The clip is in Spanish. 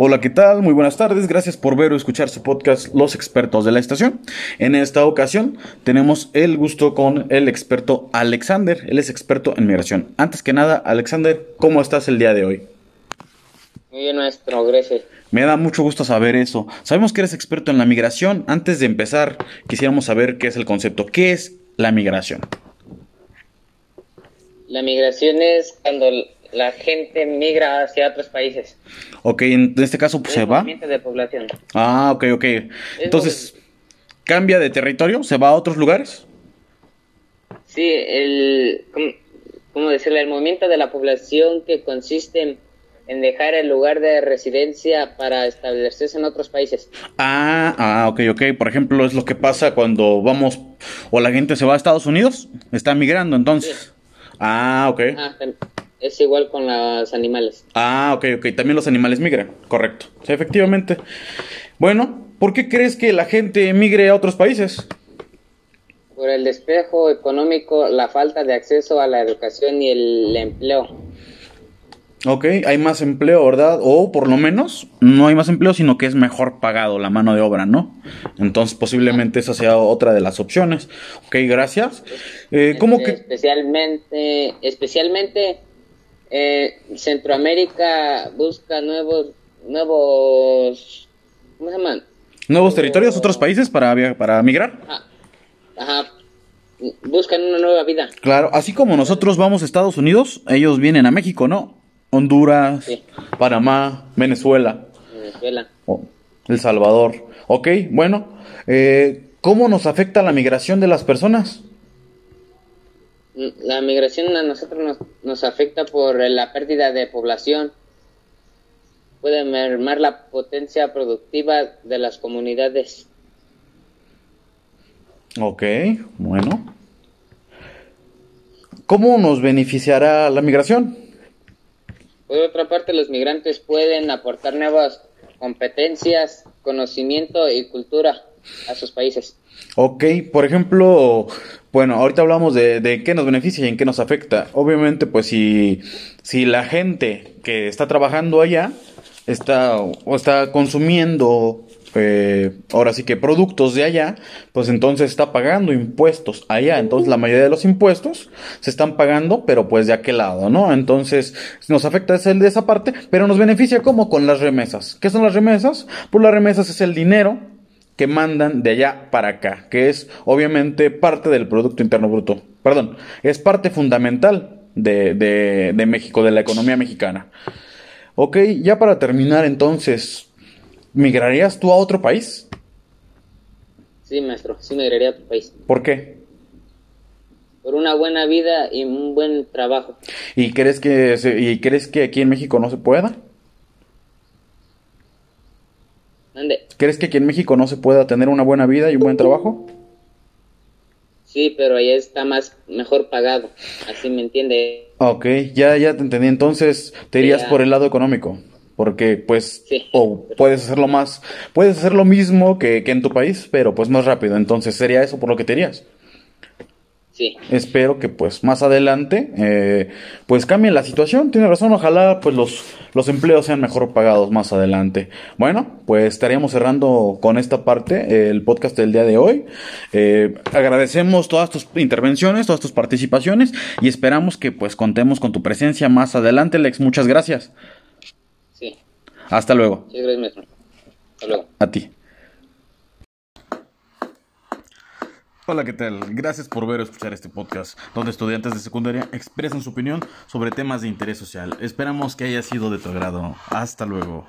Hola, ¿qué tal? Muy buenas tardes. Gracias por ver o escuchar su podcast Los expertos de la estación. En esta ocasión tenemos el gusto con el experto Alexander. Él es experto en migración. Antes que nada, Alexander, ¿cómo estás el día de hoy? Muy bien, maestro, gracias. Me da mucho gusto saber eso. Sabemos que eres experto en la migración. Antes de empezar, quisiéramos saber qué es el concepto. ¿Qué es la migración? La migración es cuando la gente migra hacia otros países. Ok, en este caso pues, se va. de población. Ah, ok, ok. Entonces, ¿cambia de territorio? ¿Se va a otros lugares? Sí, el, ¿cómo, decirle? El movimiento de la población que consiste en, dejar el lugar de residencia para establecerse en otros países. Ah, ah, ok, ok. Por ejemplo, es lo que pasa cuando vamos o la gente se va a Estados Unidos, está migrando entonces. Ah, ok. Ah, es igual con los animales. Ah, ok, ok. También los animales migran. Correcto. Sí, efectivamente. Bueno, ¿por qué crees que la gente migre a otros países? Por el despejo económico, la falta de acceso a la educación y el empleo. Ok, hay más empleo, ¿verdad? O por lo menos no hay más empleo, sino que es mejor pagado la mano de obra, ¿no? Entonces posiblemente esa sea otra de las opciones. Ok, gracias. Eh, ¿Cómo que...? Especialmente, especialmente eh, Centroamérica busca nuevos, nuevos, ¿cómo se llaman? ¿Nuevos territorios, otros países para, para migrar? Ajá. Buscan una nueva vida. Claro, así como nosotros vamos a Estados Unidos, ellos vienen a México, ¿no? Honduras, Panamá, Venezuela. Venezuela. El Salvador. Ok, bueno. Eh, ¿Cómo nos afecta la migración de las personas? la migración a nosotros nos, nos afecta por la pérdida de población. Puede mermar la potencia productiva de las comunidades. Ok, bueno. ¿Cómo nos beneficiará la migración? Por otra parte, los migrantes pueden aportar nuevas competencias, conocimiento y cultura a sus países. Ok, por ejemplo, bueno, ahorita hablamos de, de, qué nos beneficia y en qué nos afecta. Obviamente, pues si, si la gente que está trabajando allá está, o está consumiendo eh, ahora sí que productos de allá, pues entonces está pagando impuestos allá. Entonces la mayoría de los impuestos se están pagando, pero pues de aquel lado, ¿no? Entonces nos afecta ese de esa parte, pero nos beneficia como con las remesas. ¿Qué son las remesas? Pues las remesas es el dinero que mandan de allá para acá, que es obviamente parte del Producto Interno Bruto. Perdón, es parte fundamental de, de, de México, de la economía mexicana. Ok, ya para terminar entonces, ¿migrarías tú a otro país? Sí, maestro, sí migraría a otro país. ¿Por qué? Por una buena vida y un buen trabajo. ¿Y crees que, y crees que aquí en México no se pueda? ¿Crees que aquí en México no se pueda tener una buena vida y un buen trabajo? Sí, pero allá está más mejor pagado, así me entiende. Ok, ya, ya te entendí. Entonces te irías por el lado económico, porque pues, o puedes hacerlo más, puedes hacer lo mismo que, que en tu país, pero pues más rápido. Entonces sería eso por lo que te irías. Espero que pues más adelante eh, pues cambie la situación. Tiene razón, ojalá pues los, los empleos sean mejor pagados más adelante. Bueno, pues estaríamos cerrando con esta parte el podcast del día de hoy. Eh, agradecemos todas tus intervenciones, todas tus participaciones y esperamos que pues contemos con tu presencia más adelante, Lex. Muchas gracias. Hasta luego. Sí, gracias, Hasta luego. A ti. Hola, ¿qué tal? Gracias por ver o escuchar este podcast, donde estudiantes de secundaria expresan su opinión sobre temas de interés social. Esperamos que haya sido de tu agrado. Hasta luego.